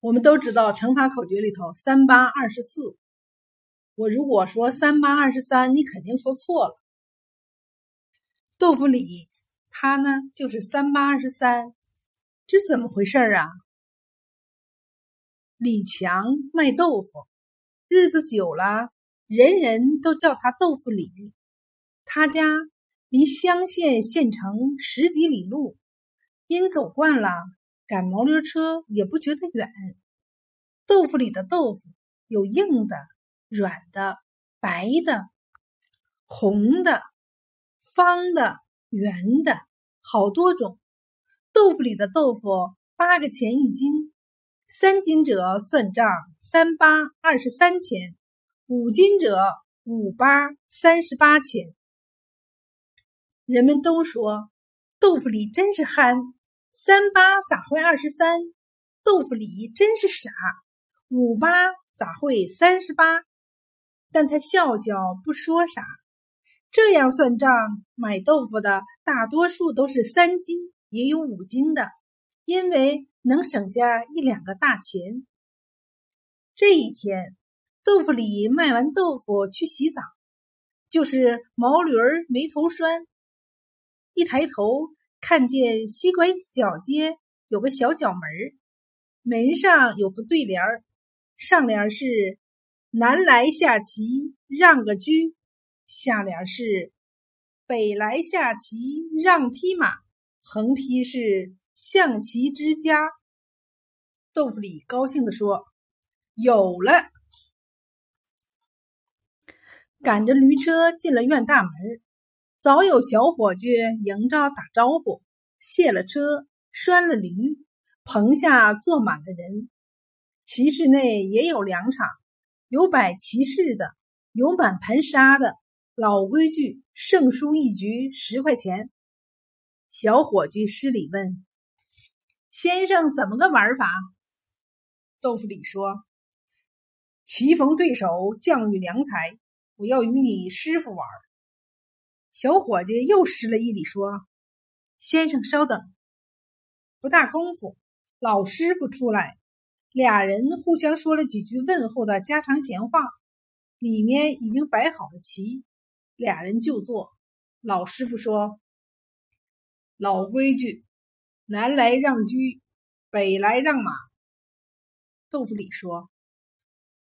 我们都知道乘法口诀里头三八二十四。我如果说三八二十三，你肯定说错了。豆腐李他呢就是三八二十三，这怎么回事啊？李强卖豆腐，日子久了，人人都叫他豆腐李。他家离乡县县城十几里路，因走惯了。赶毛驴车也不觉得远。豆腐里的豆腐有硬的、软的、白的、红的、方的、圆的，好多种。豆腐里的豆腐八个钱一斤，三斤者算账三八二十三钱，五斤者五八三十八钱。人们都说豆腐里真是憨。三八咋会二十三？豆腐里真是傻。五八咋会三十八？但他笑笑不说啥。这样算账，买豆腐的大多数都是三斤，也有五斤的，因为能省下一两个大钱。这一天，豆腐里卖完豆腐去洗澡，就是毛驴儿没头拴，一抬头。看见西拐角街有个小角门门上有副对联，上联是“南来下棋让个车”，下联是“北来下棋让匹马”，横批是“象棋之家”。豆腐里高兴地说：“有了！”赶着驴车进了院大门。早有小伙计迎着打招呼，卸了车，拴了驴，棚下坐满了人。棋室内也有两场，有摆棋士的，有满盘沙的。老规矩，胜输一局十块钱。小伙计施礼问：“先生怎么个玩法？”豆腐里说：“棋逢对手，将遇良才，我要与你师傅玩。”小伙计又施了一礼，说：“先生稍等。”不大功夫，老师傅出来，俩人互相说了几句问候的家常闲话。里面已经摆好了棋，俩人就坐。老师傅说：“老规矩，南来让车，北来让马。”豆腐里说：“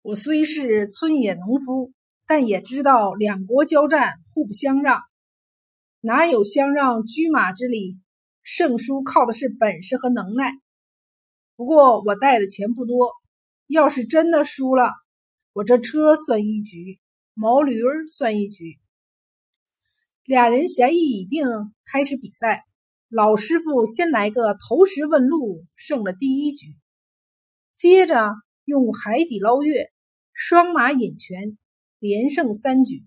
我虽是村野农夫，但也知道两国交战，互不相让。”哪有相让车马之理？胜输靠的是本事和能耐。不过我带的钱不多，要是真的输了，我这车算一局，毛驴儿算一局。俩人协议已定，开始比赛。老师傅先来个投石问路，胜了第一局。接着用海底捞月、双马引拳，连胜三局。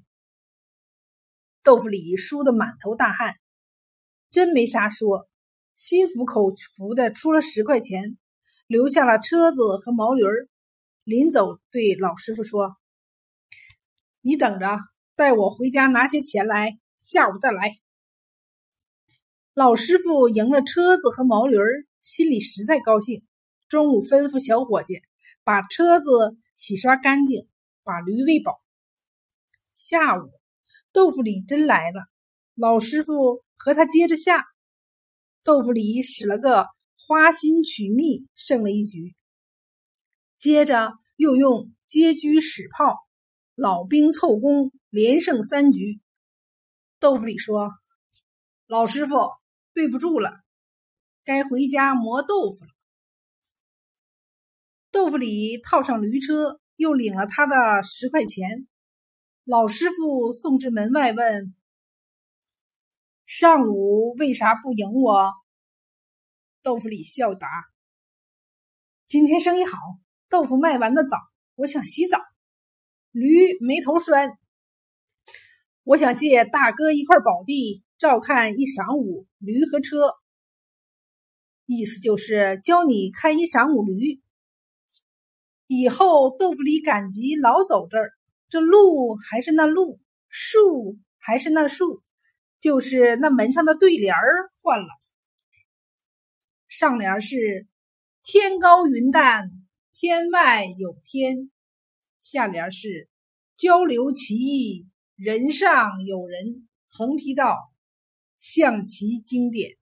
豆腐里输得满头大汗，真没啥说，心服口服的出了十块钱，留下了车子和毛驴儿。临走对老师傅说：“你等着，带我回家拿些钱来，下午再来。”老师傅赢了车子和毛驴儿，心里实在高兴。中午吩咐小伙计把车子洗刷干净，把驴喂饱。下午。豆腐里真来了，老师傅和他接着下。豆腐里使了个花心取蜜，胜了一局。接着又用接车使炮，老兵凑攻，连胜三局。豆腐里说：“老师傅，对不住了，该回家磨豆腐了。”豆腐里套上驴车，又领了他的十块钱。老师傅送至门外，问：“上午为啥不迎我？”豆腐里笑答：“今天生意好，豆腐卖完的早，我想洗澡，驴没头拴，我想借大哥一块宝地照看一晌午驴和车，意思就是教你看一晌午驴，以后豆腐里赶集老走这儿。”这路还是那路，树还是那树，就是那门上的对联儿换了。上联是“天高云淡，天外有天。下联是交流其意，人上有人。横批道：象棋经典。